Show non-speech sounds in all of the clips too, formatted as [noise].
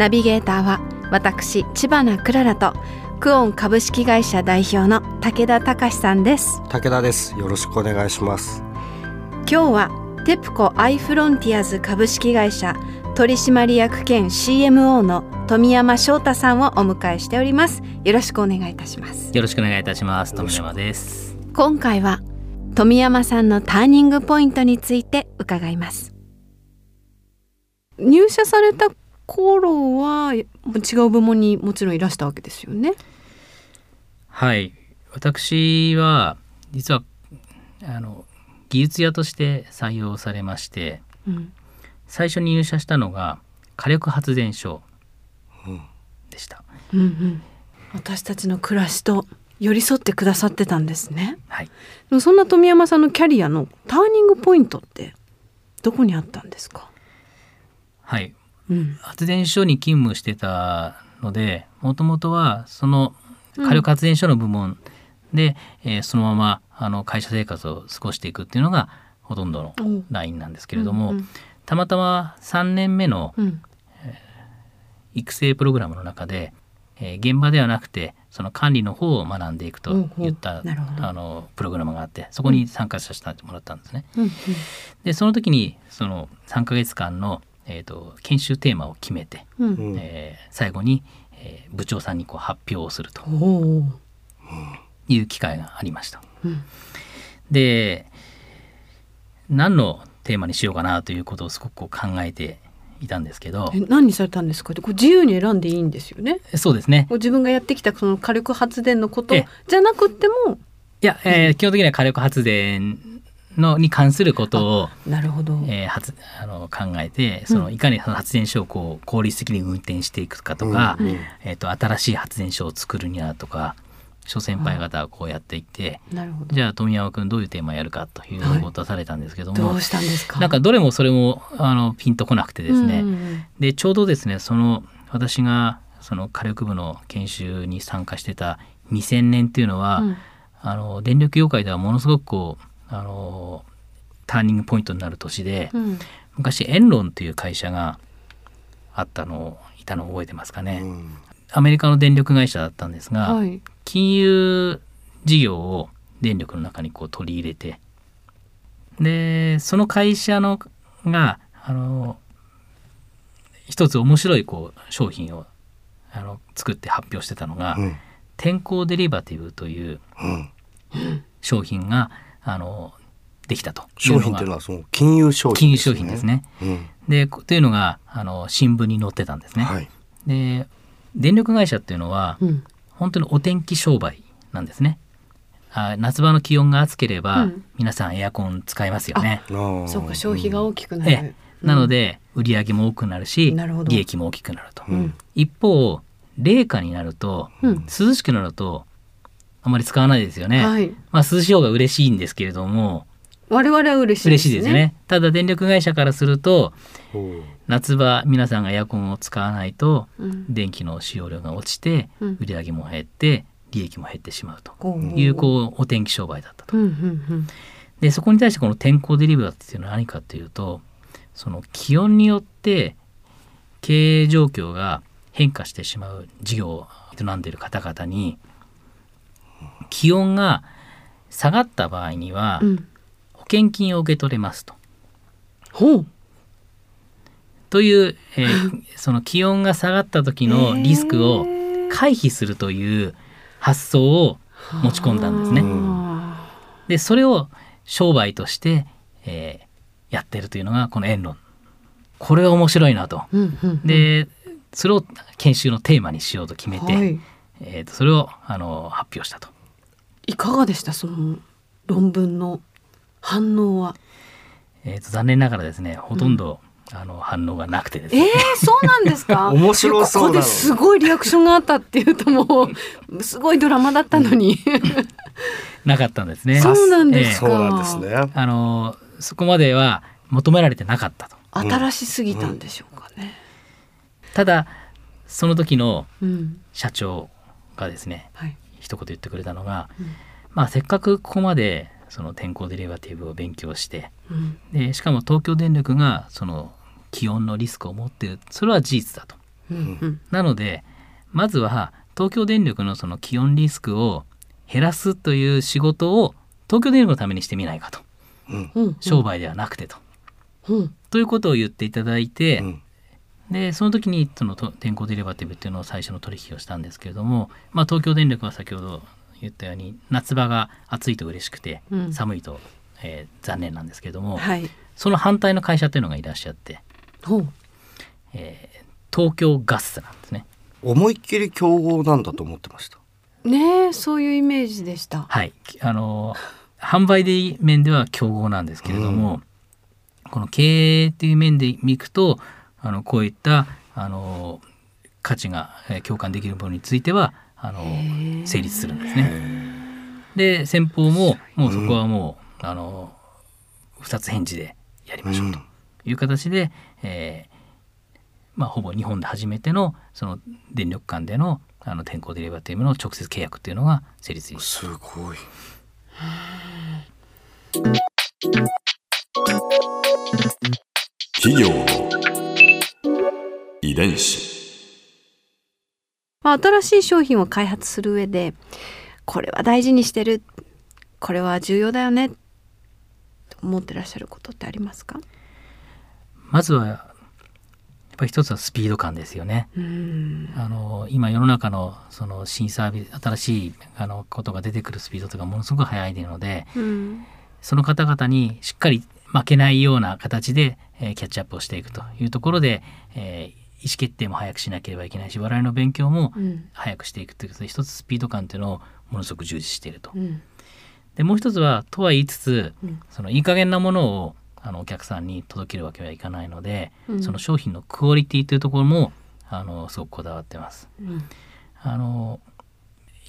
ナビゲーターは私千葉なクララとクオン株式会社代表の武田隆さんです。武田です。よろしくお願いします。今日はテプコアイフロンティアズ株式会社取締役兼 CMO の富山翔太さんをお迎えしております。よろしくお願いいたします。よろしくお願いいたします。富山です。今回は富山さんのターニングポイントについて伺います。入社された頃は違う部門にもちろんいらしたわけですよね。はい。私は実はあの技術屋として採用されまして、うん。最初に入社したのが火力発電所でした、うんうん。私たちの暮らしと寄り添ってくださってたんですね。はい。でもそんな富山さんのキャリアのターニングポイントってどこにあったんですか、はい。うん発電所に勤務してたのでもともとはその火力発電所の部門で、えーそのままあの会社生活を過ごしていくっていうのがほとんどのおラインなんですけれども、うんたまたま3年目のうん。育成プログラムの中で、えー現場ではなくてその管理の方を学んでいくといったうんあのプログラムがあってそこに参加させてもらったんですね。うんうん。でその時にその3ヶ月間の、えー、と研修テーマを決めて、うん。うん。えー最後に、えー部長さんにこう発表をするという機会がありました。うん。で何のテーマにしようかなということをすごくこう考えていたんですけどえ何にされたんですか？ってこう自由に選んでいいんですよね？そうですね。自分がやってきたその火力発電のことええ。じゃなくってもいや、えー基本的には火力発電のに関することを、なるほど、えー発あの考えてそのうん。いかにその発電所をこう効率的に運転していくかとか、うんうん。えー、と新しい発電所を作るにはとか諸先輩方はこうやっていってなるほど。じゃあ富山君どういうテーマやるかというのを出されたんですけども、どうしたんですか？なんかどれもそれもあのピンとこなくてですね、うんうんでちょうどですねその私がその火力部の研修に参加してた2000年っていうのは、うん。あの電力業界ではものすごくこうあのターニングポイントになる年で、うん。昔エンロンっていう会社があったのをいたのを覚えてますかね、うん。アメリカの電力会社だったんですが、はい。金融事業を電力の中にこう取り入れてでその会社のがあの一つ面白いこう商品をあの作って発表してたのが、うん。天候デリバティブといううん。商品があのできたと。いう商品というのはその金融商品金融商品ですね。うん。でというのがあの新聞に載ってたんですね。はい。で電力会社っていうのはうん。本当にお天気商売なんですね。あ夏場の気温が暑ければ、うん。皆さんエアコン使いますよね。そうか消費が大きくなる、ええ。なので売り上げも多くなるし利益も大きくなると。うん。一方冷夏になるとうん。涼しくなるとあまり使わないですよね。はい。まあ涼しい方が嬉しいんですけれども。我々は嬉しい嬉しいですよね。ただ電力会社からするとう。ん夏場皆さんがエアコンを使わないとうん。電気の使用量が落ちてうん。売り上げも減って利益も減ってしまうと。こいうこうお天気商売だったと。うんうん。でそこに対してこの天候デリバーっていうのは何かっていうとその気温によって経営状況が変化してしまう事業を営んでいる方々に気温が下がった場合には保険金を受け取れますと。ほうという、えー [laughs] その気温が下がった時のリスクを回避するという発想を持ち込んだんですね。あでそれを商売として、えーやってるというのがこのエンロン。これは面白いなと。ーうんうんうんでそれを研修のテーマにしようと決めて、はい、えーとそれをあの発表したと。いかがでした？その論文の反応は。えーと残念ながらですねほとんど、あの反応がなくてですね、えー、そうなんですか？[laughs] 面白そうここですごいリアクションがあったっていうともう [laughs] すごいドラマだったのに。[laughs] なかったんですね。そうなんですか、そうなんですね。あのそこまでは求められてなかったと。新しすぎたんでしょうかね、ただその時のうん。社長がですねはい一言言ってくれたのが、うん。まあせっかくここまでその天候デリバティブを勉強してうん。でしかも東京電力がその気温のリスクを持っているそれは事実だと。うんうん。なのでまずは東京電力のその気温リスクを減らすという仕事を東京電力のためにしてみないかと。商売ではなくてと。うん。ということを言っていただいて、うんでその時にそのと天候デリバティブっていうのを最初の取引をしたんですけれども、まあ、東京電力は先ほど言ったように夏場が暑いと嬉しくて、うん。寒いと、えー残念なんですけれども、はい。その反対の会社っていうのがいらっしゃって、えー東京ガスなんですね。思いっきり競合なんだと思ってました。ねえそういうイメージでした。はい、あの販売で面では競合なんですけれども、この経営っていう面で見くとあのこういったあの価値がえー共感できるものについてはあの成立するんですね。で先方ももうそこはもう、あの二つ返事でやりましょうという形で、えーまあ、ほぼ日本で初めてのその電力間でのあの天候デリバティブの直接契約っていうのが成立しすごい。企業の遺伝子。まあ、新しい商品を開発する上でこれは大事にしてる。これは重要だよね。と思ってらっしゃることってありますか？まずはやっぱり一つはスピード感ですよね。うん。あの今世の中のその新サービス新しいあのことが出てくるスピードとかものすごく速いのでうん。その方々にしっかり負けないような形で、えーキャッチアップをしていくというところで、えー意思決定も早くしなければいけないし我々の勉強もうん。早くしていくということで一つスピード感というのをものすごく重視していると。うん。でもう一つはとは言いつつうん。そのいい加減なものをあのお客さんに届けるわけにはいかないので、うん。その商品のクオリティというところもあのすごくこだわってます。うん。あの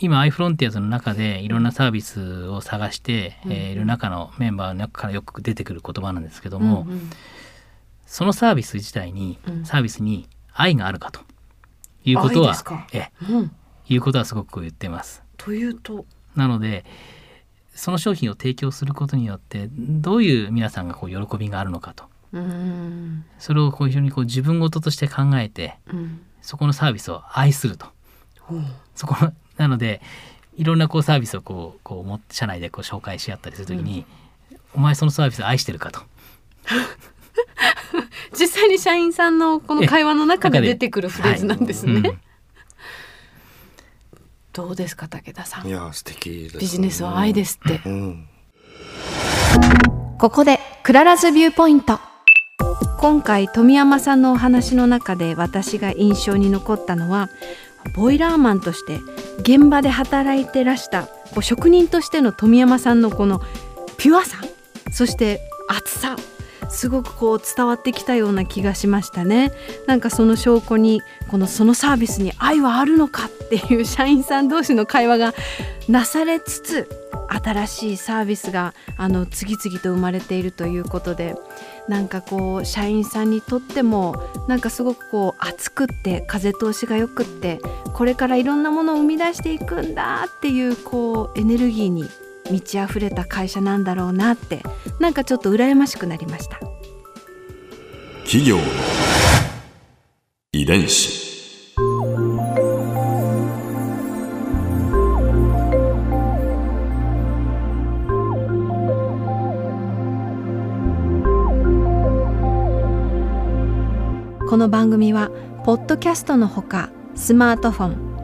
今 iFrontiers の中でいろんなサービスを探して、うん。えーいる中のメンバーの中からよく出てくる言葉なんですけども、うんうん。そのサービス自体に、うん。サービスに愛があるかと。いうことはえうん。いうことはすごく言ってます。というと？なのでその商品を提供することによってどういう皆さんがこう喜びがあるのかと。うん。それをこう非常にこう自分事として考えてうん。そこのサービスを愛すると。そこのなのでいろんなこうサービスをこうこう社内でこう紹介し合ったりするときに、お前そのサービス愛してるかと [laughs] 実際に社員さんのこの会話の中で出てくるフレーズなんですね、はいうん。どうですか武田さん？いや素敵です、ね。ビジネスは愛で。すって。うん。ここでクララズビューポイント。今回富山さんのお話の中で私が印象に残ったのはボイラーマンとして現場で働いてらしたこう職人としての富山さんのこのピュアさそして熱さすごくこう伝わってきたような気がしましたね。なんかその証拠にこのそのサービスに愛はあるのかっていう社員さん同士の会話がなされつつ新しいサービスがあの次々と生まれているということでなんかこう社員さんにとってもなんかすごくこう熱くって風通しがよくってこれからいろんなものを生み出していくんだっていうこうエネルギーに満ち溢れた会社なんだろうなってなんかちょっと羨ましくなりました。企業の遺伝子この番組はポッドキャストのほかスマートフォン